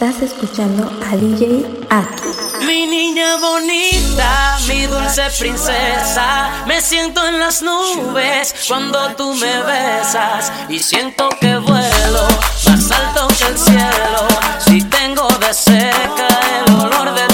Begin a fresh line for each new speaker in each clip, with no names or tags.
Estás escuchando a DJ Atu.
Mi niña bonita, mi dulce princesa, me siento en las nubes cuando tú me besas y siento que vuelo más alto que el cielo. Si tengo de cerca el olor de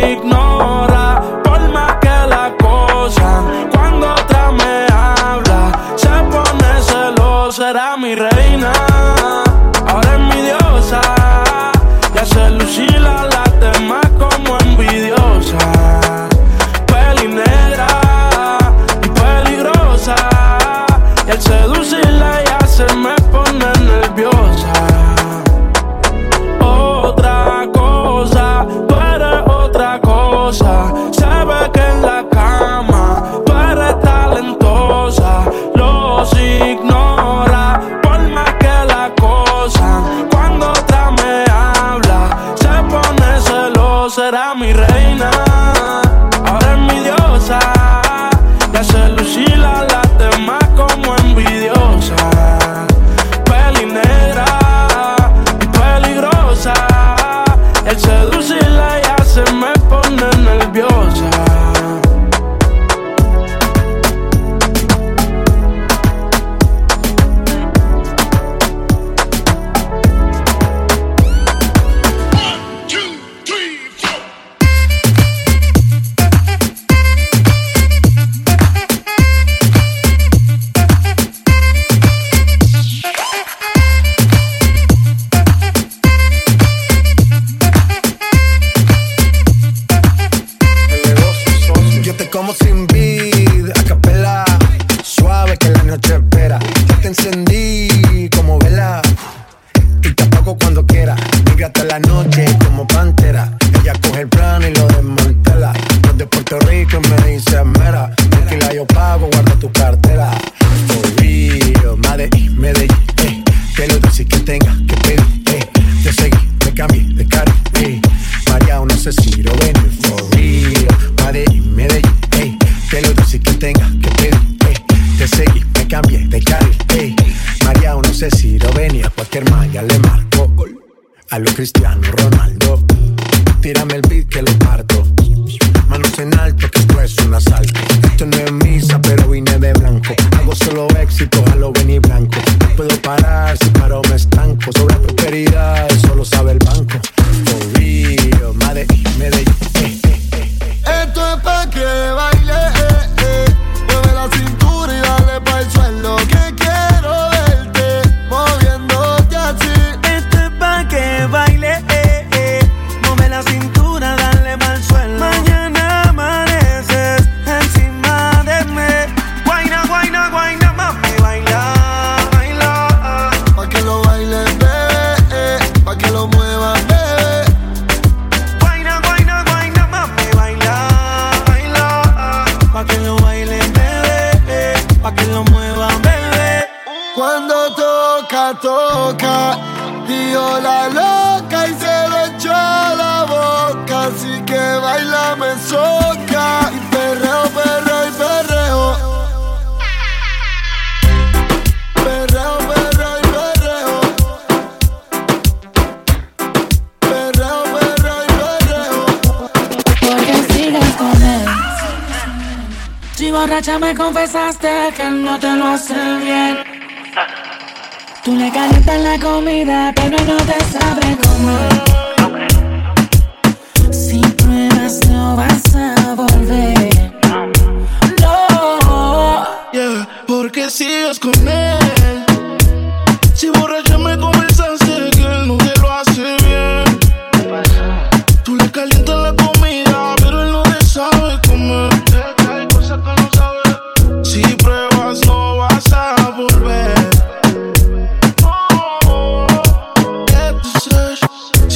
big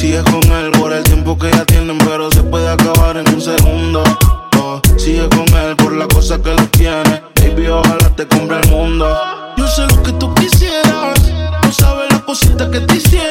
Sigue con él por el tiempo que ya tienen, pero se puede acabar en un segundo. Oh, sigue con él por la cosa que lo tiene. Baby, ojalá te cumpla el mundo. Yo sé lo que tú quisieras, tú sabes
las cositas que te hicieron.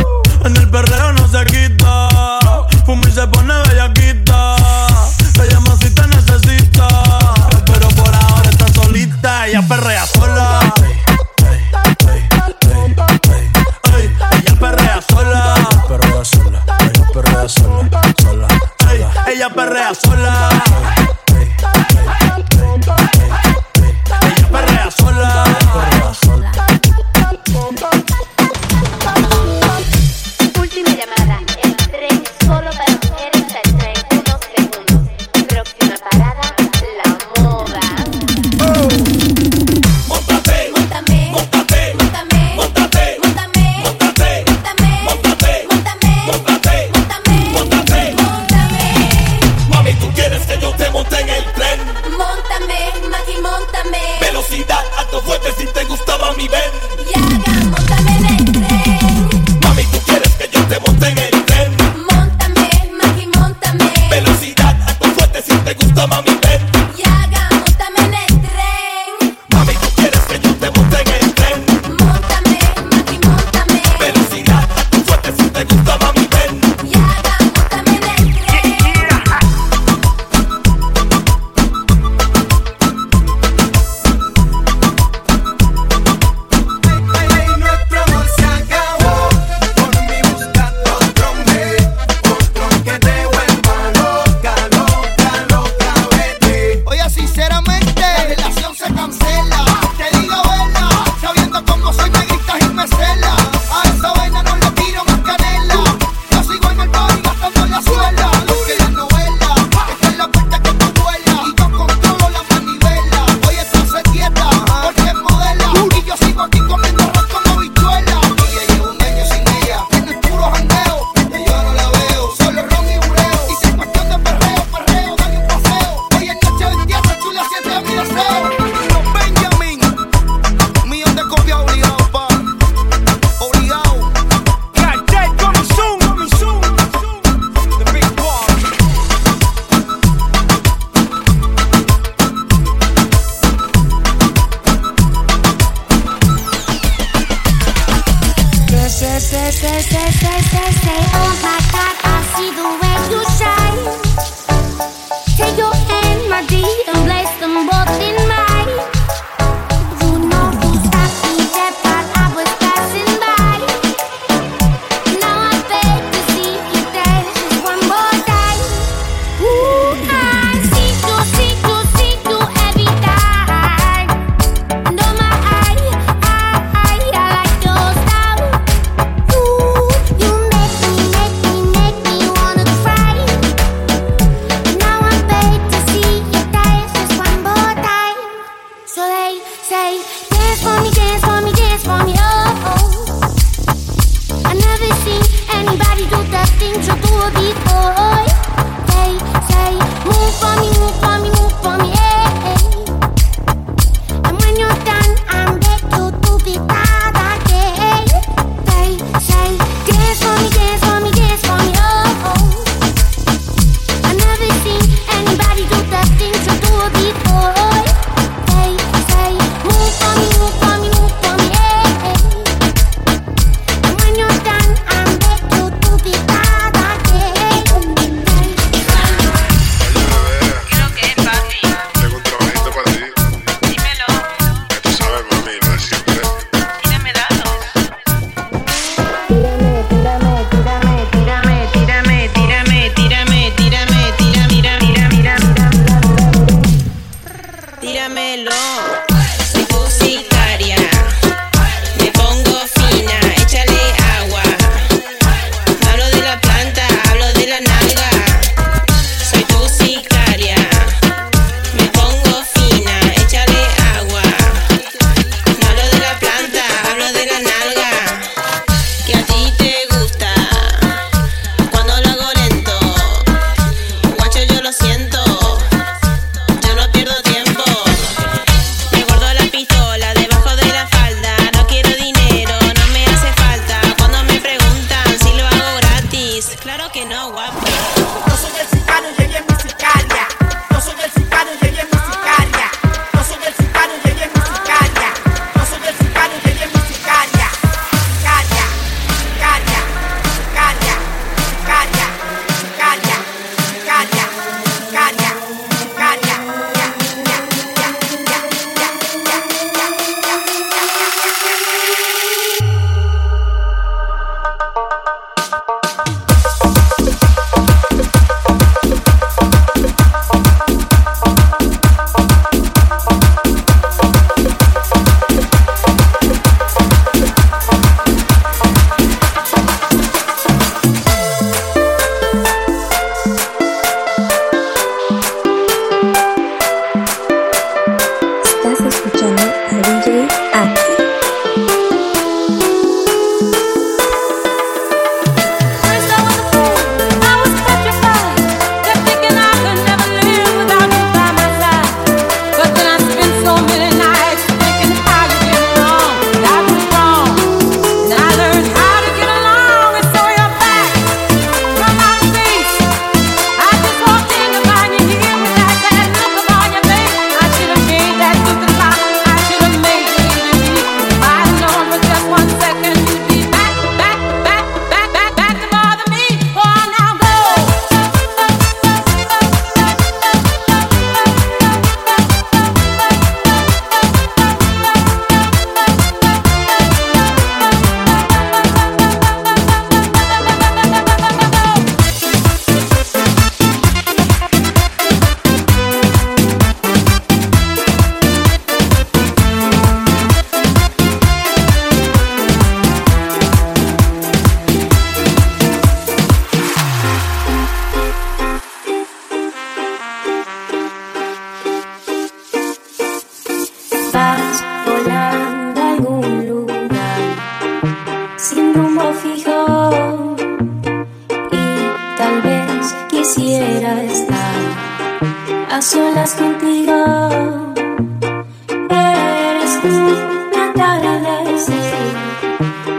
En el perreo no se quita. Fuma y se pone bellaquita. Se llama si te necesita. Pero por ahora está solita. Ella perrea sola. Ella perrea sola. Perrea sola. Ella perrea sola. Sola. Ella perrea sola. Ella perrea sola.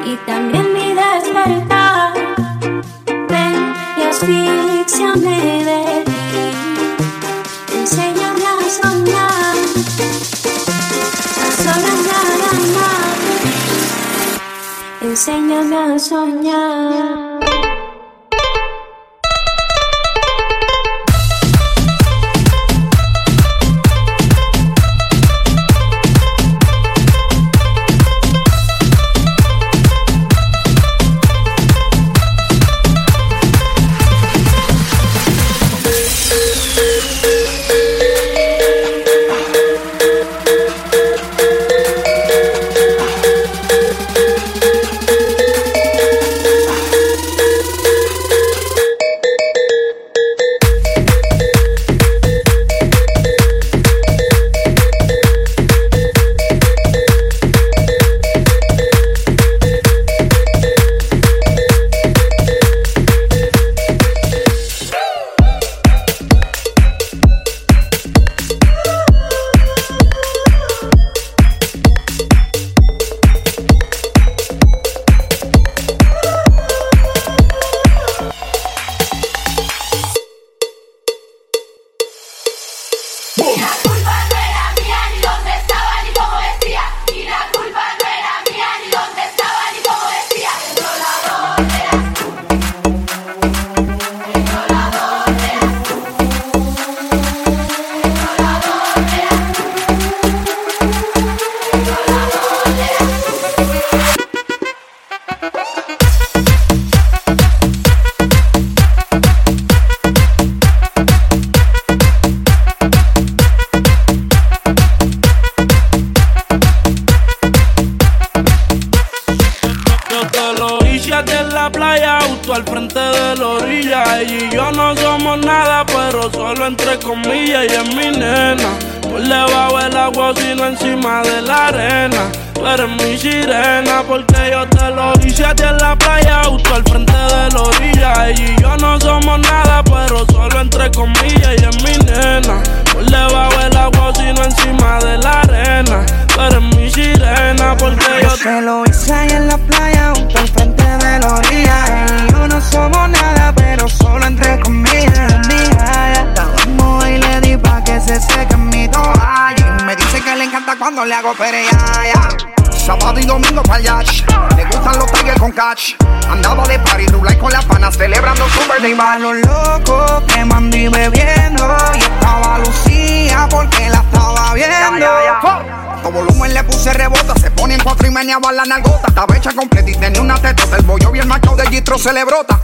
y también mi despertar. Ven y asfixiame de ti, enséñame a soñar, a soñar, a amar. enséñame a soñar.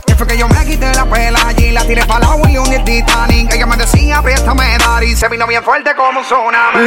se fue que yo me quité la pela allí, la tiré para la William y el Titanic. Ella me decía, apriétame, dar y se vino bien fuerte como un tsunami.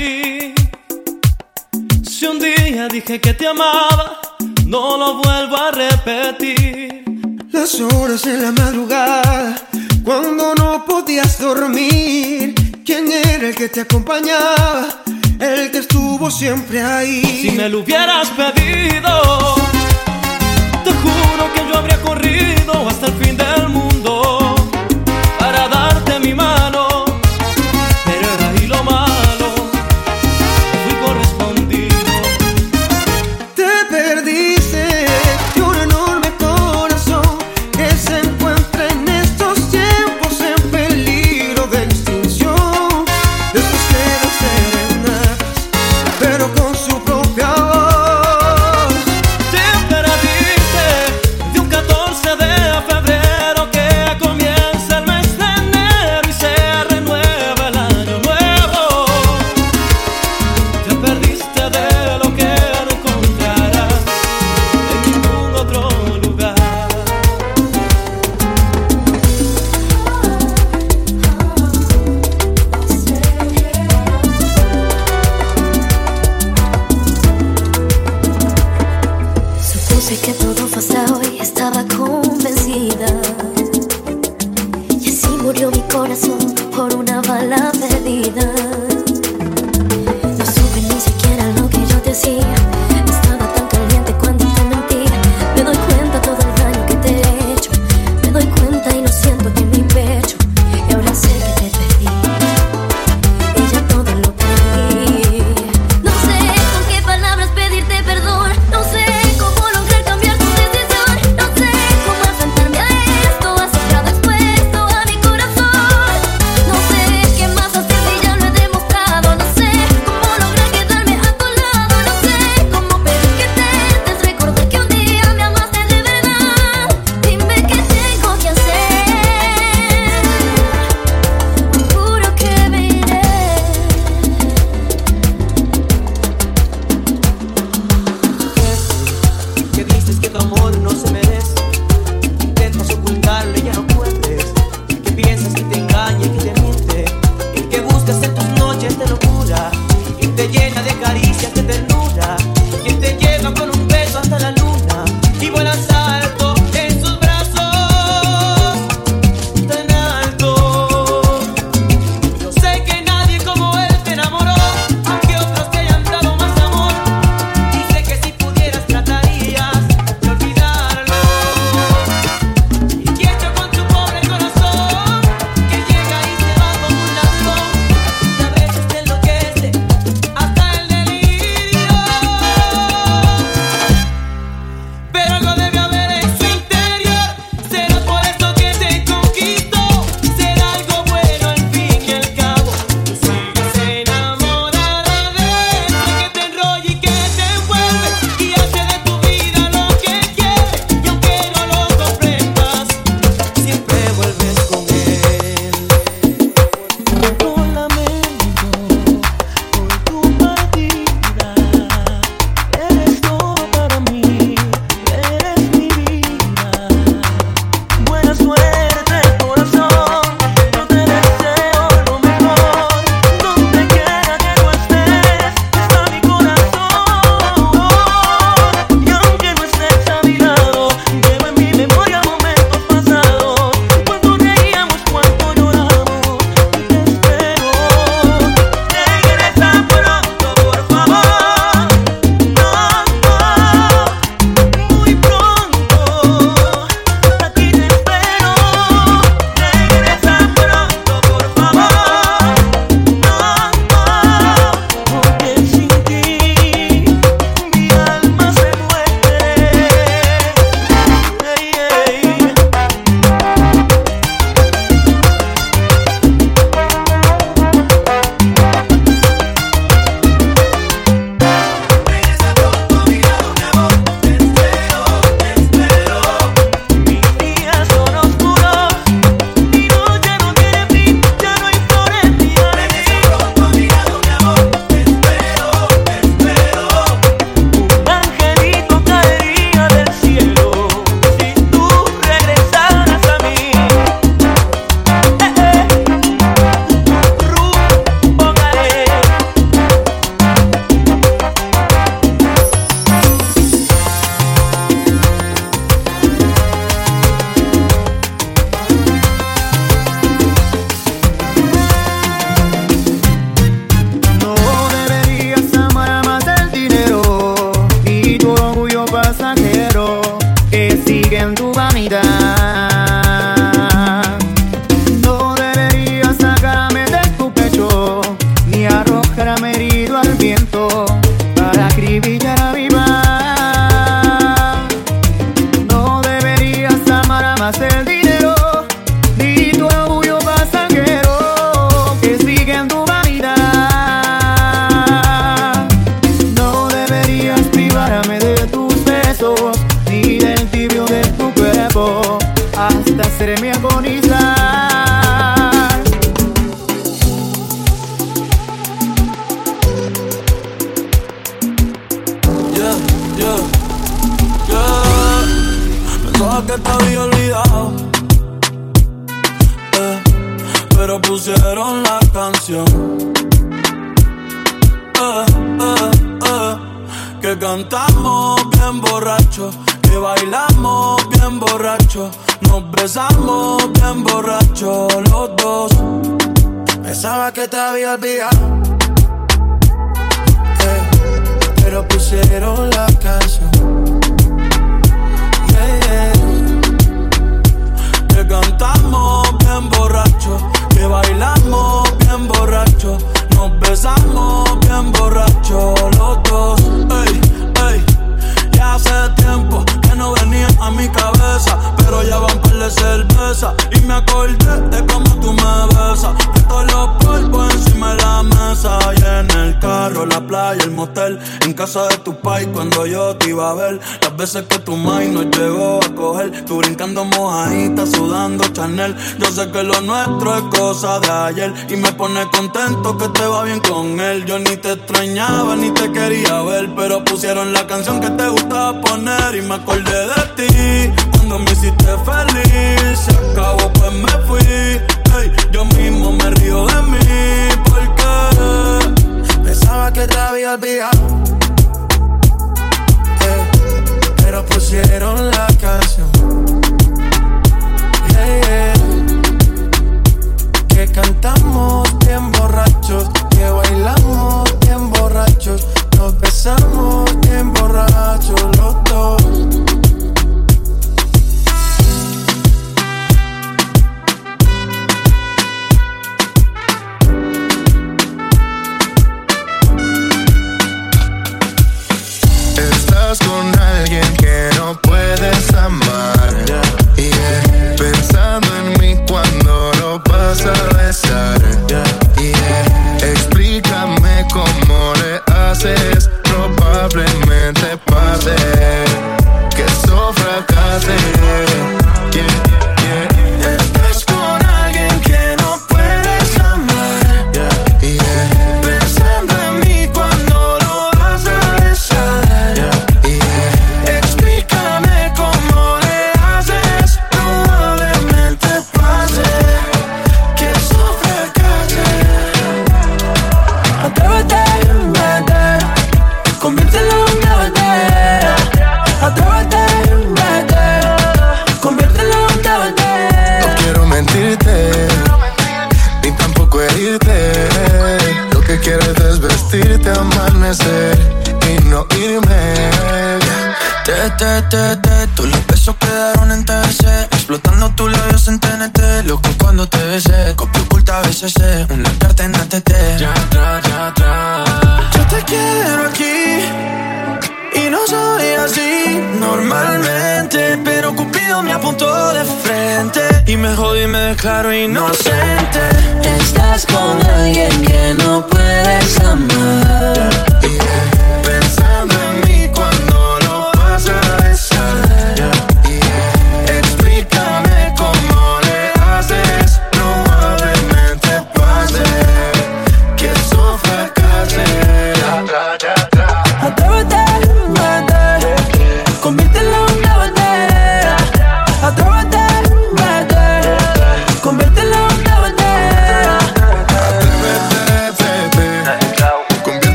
que te
amaba, no lo vuelvo a repetir.
Las horas en la madrugada, cuando no podías dormir, ¿quién era el que te acompañaba? El que estuvo siempre ahí.
Si me lo hubieras pedido, te juro que yo habría corrido hasta el fin del mundo.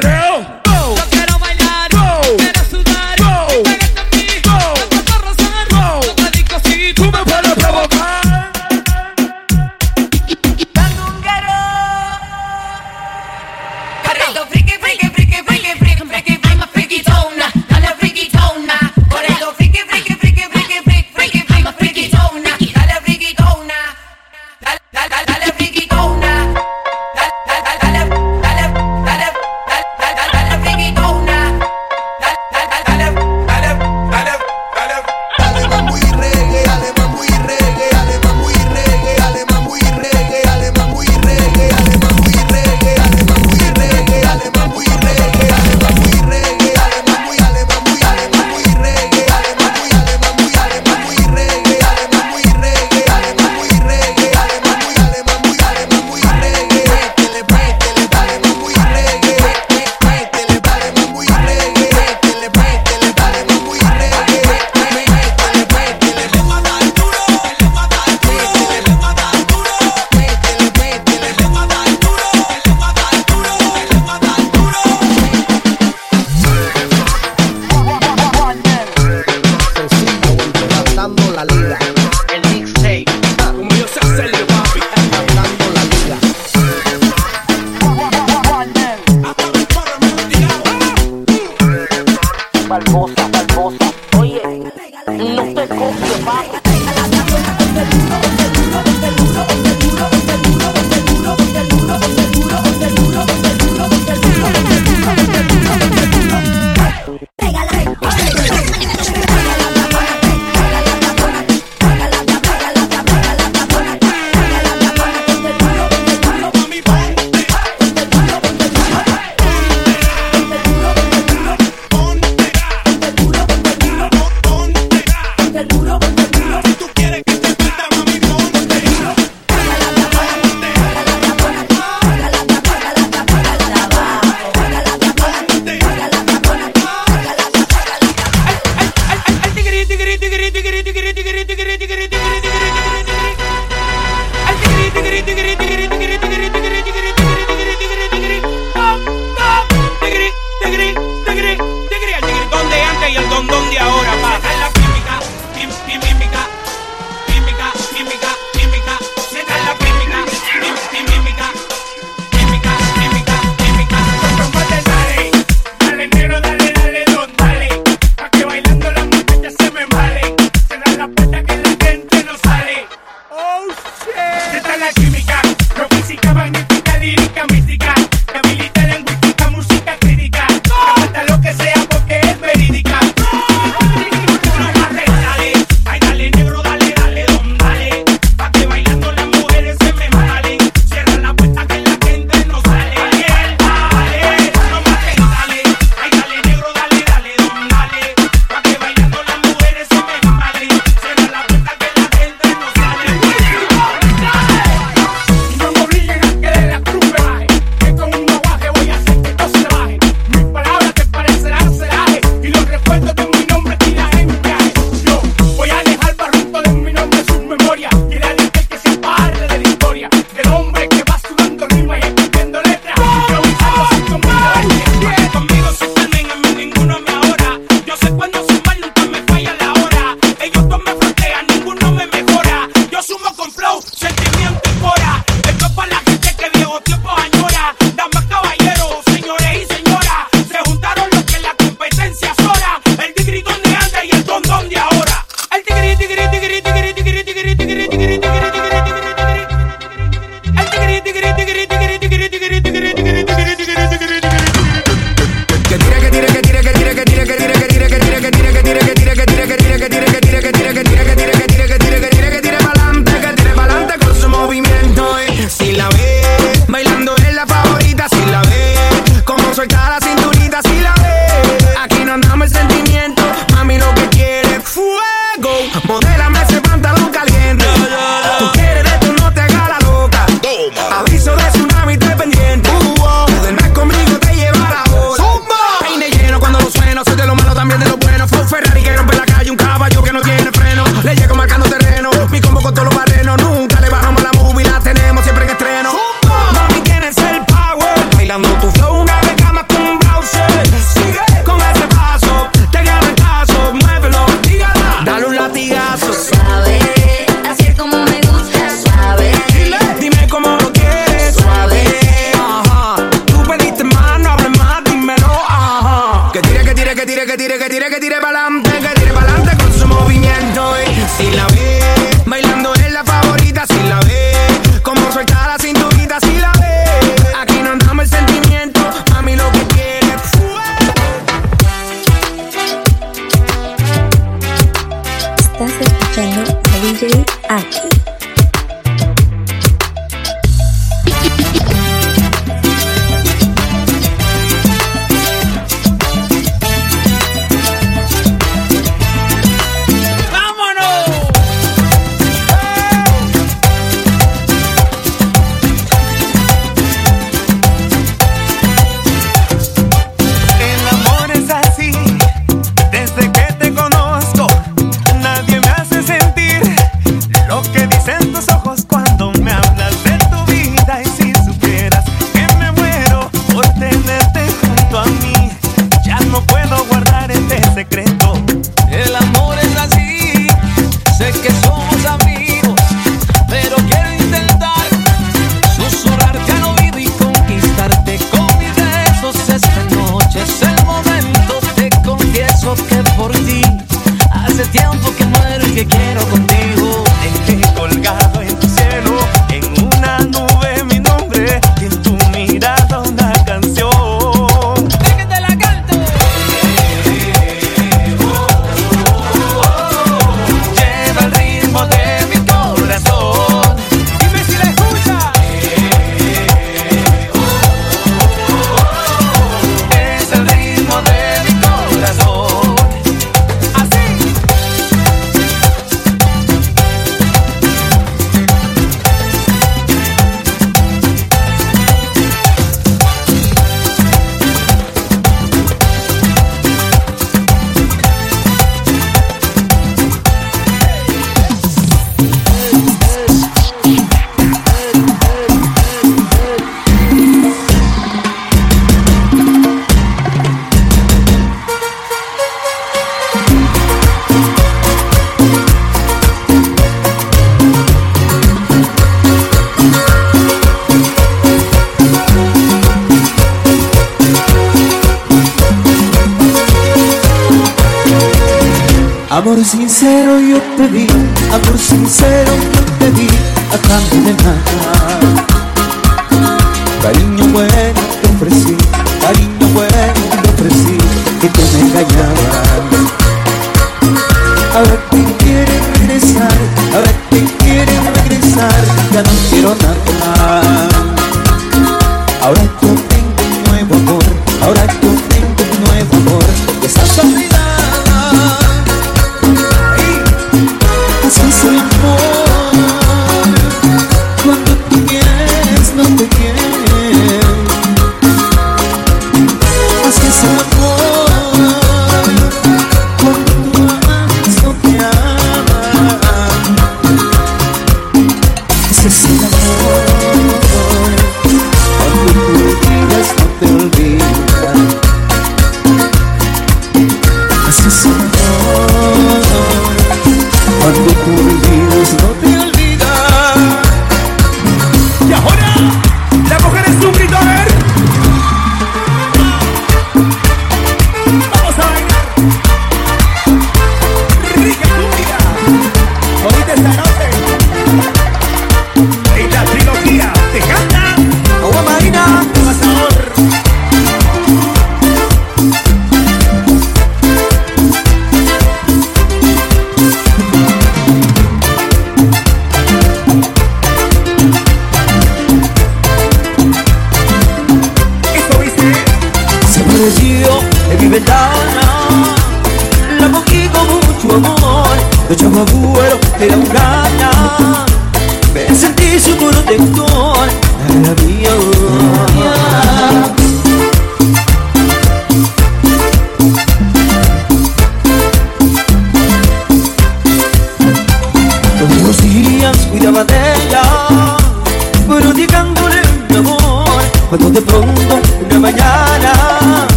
Perreo.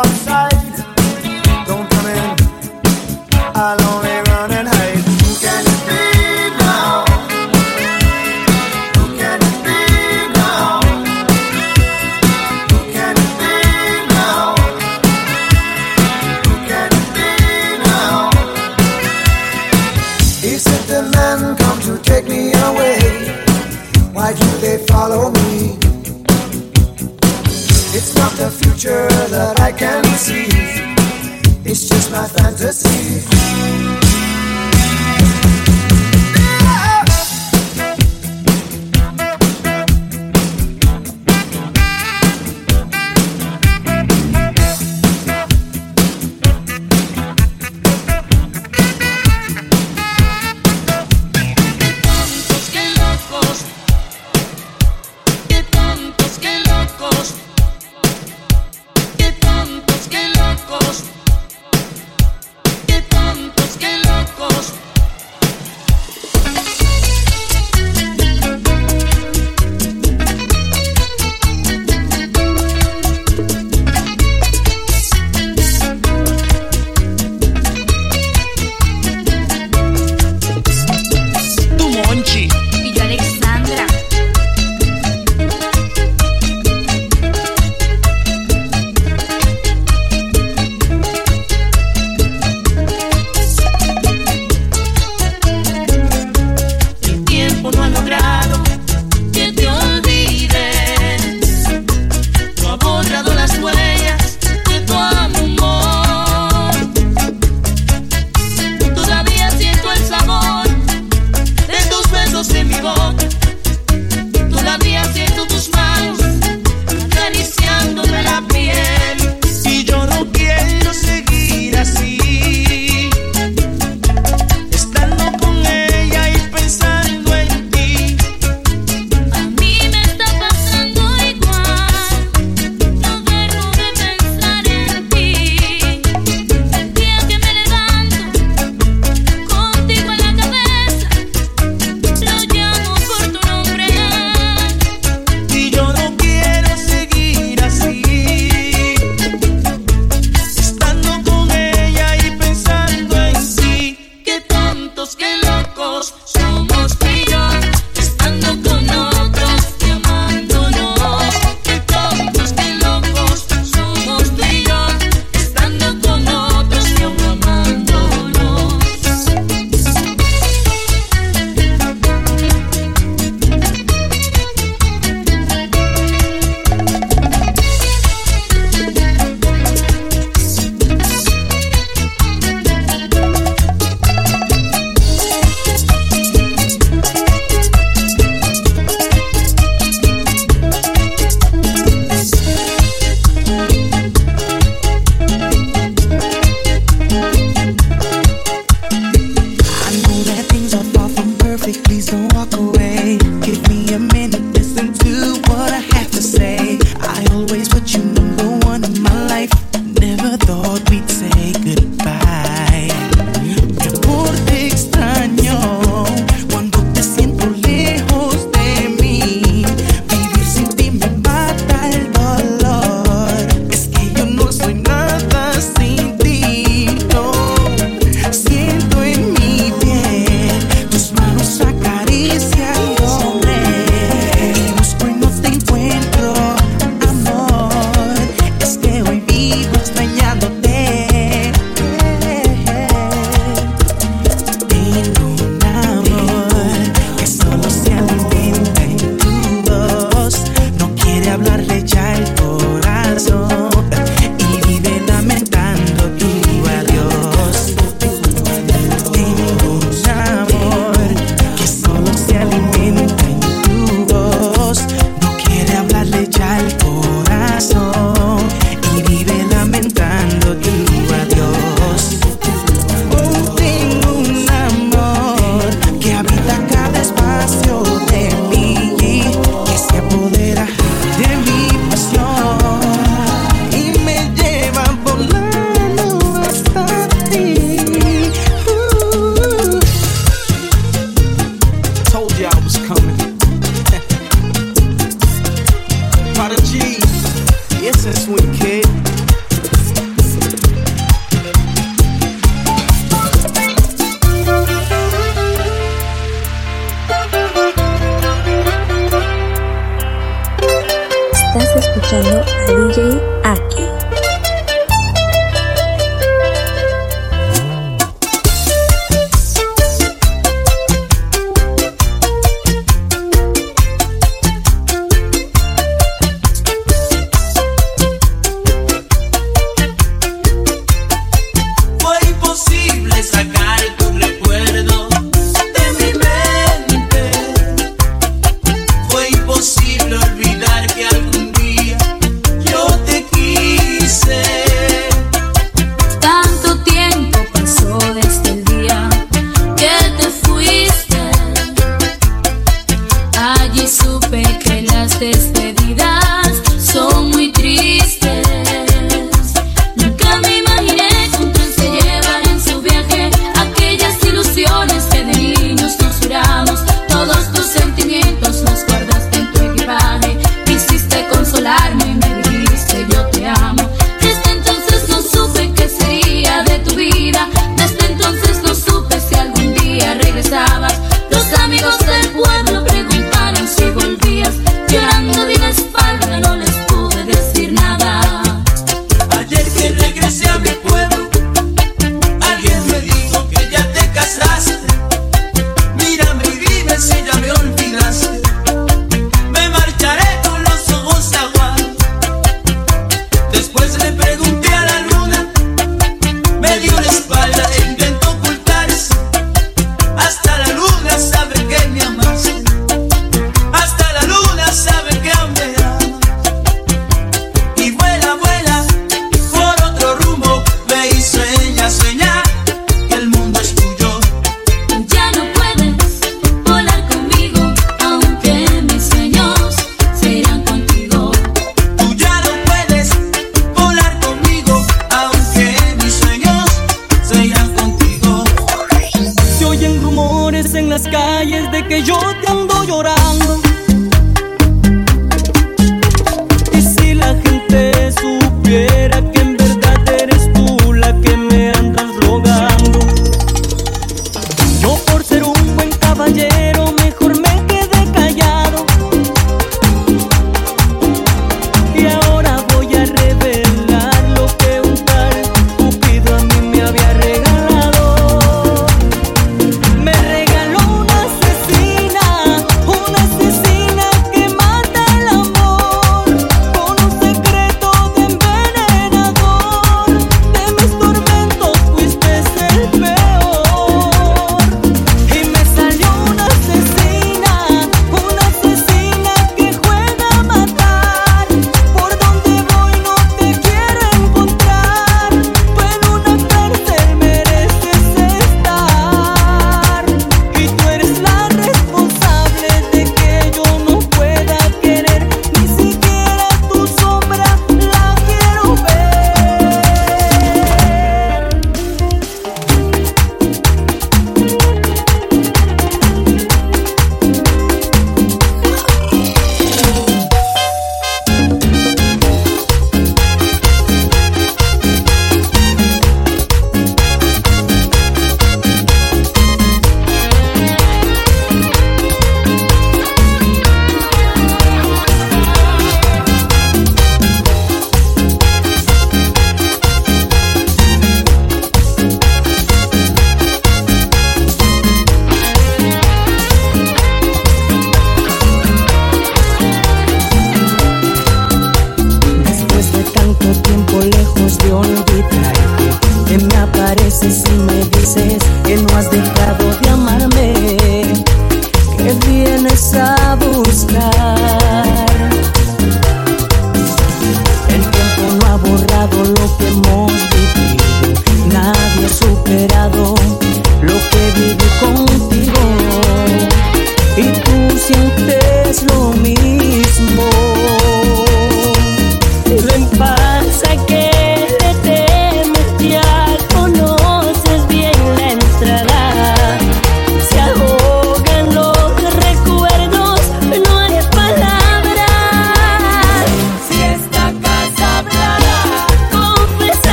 Outside, don't come in. I'll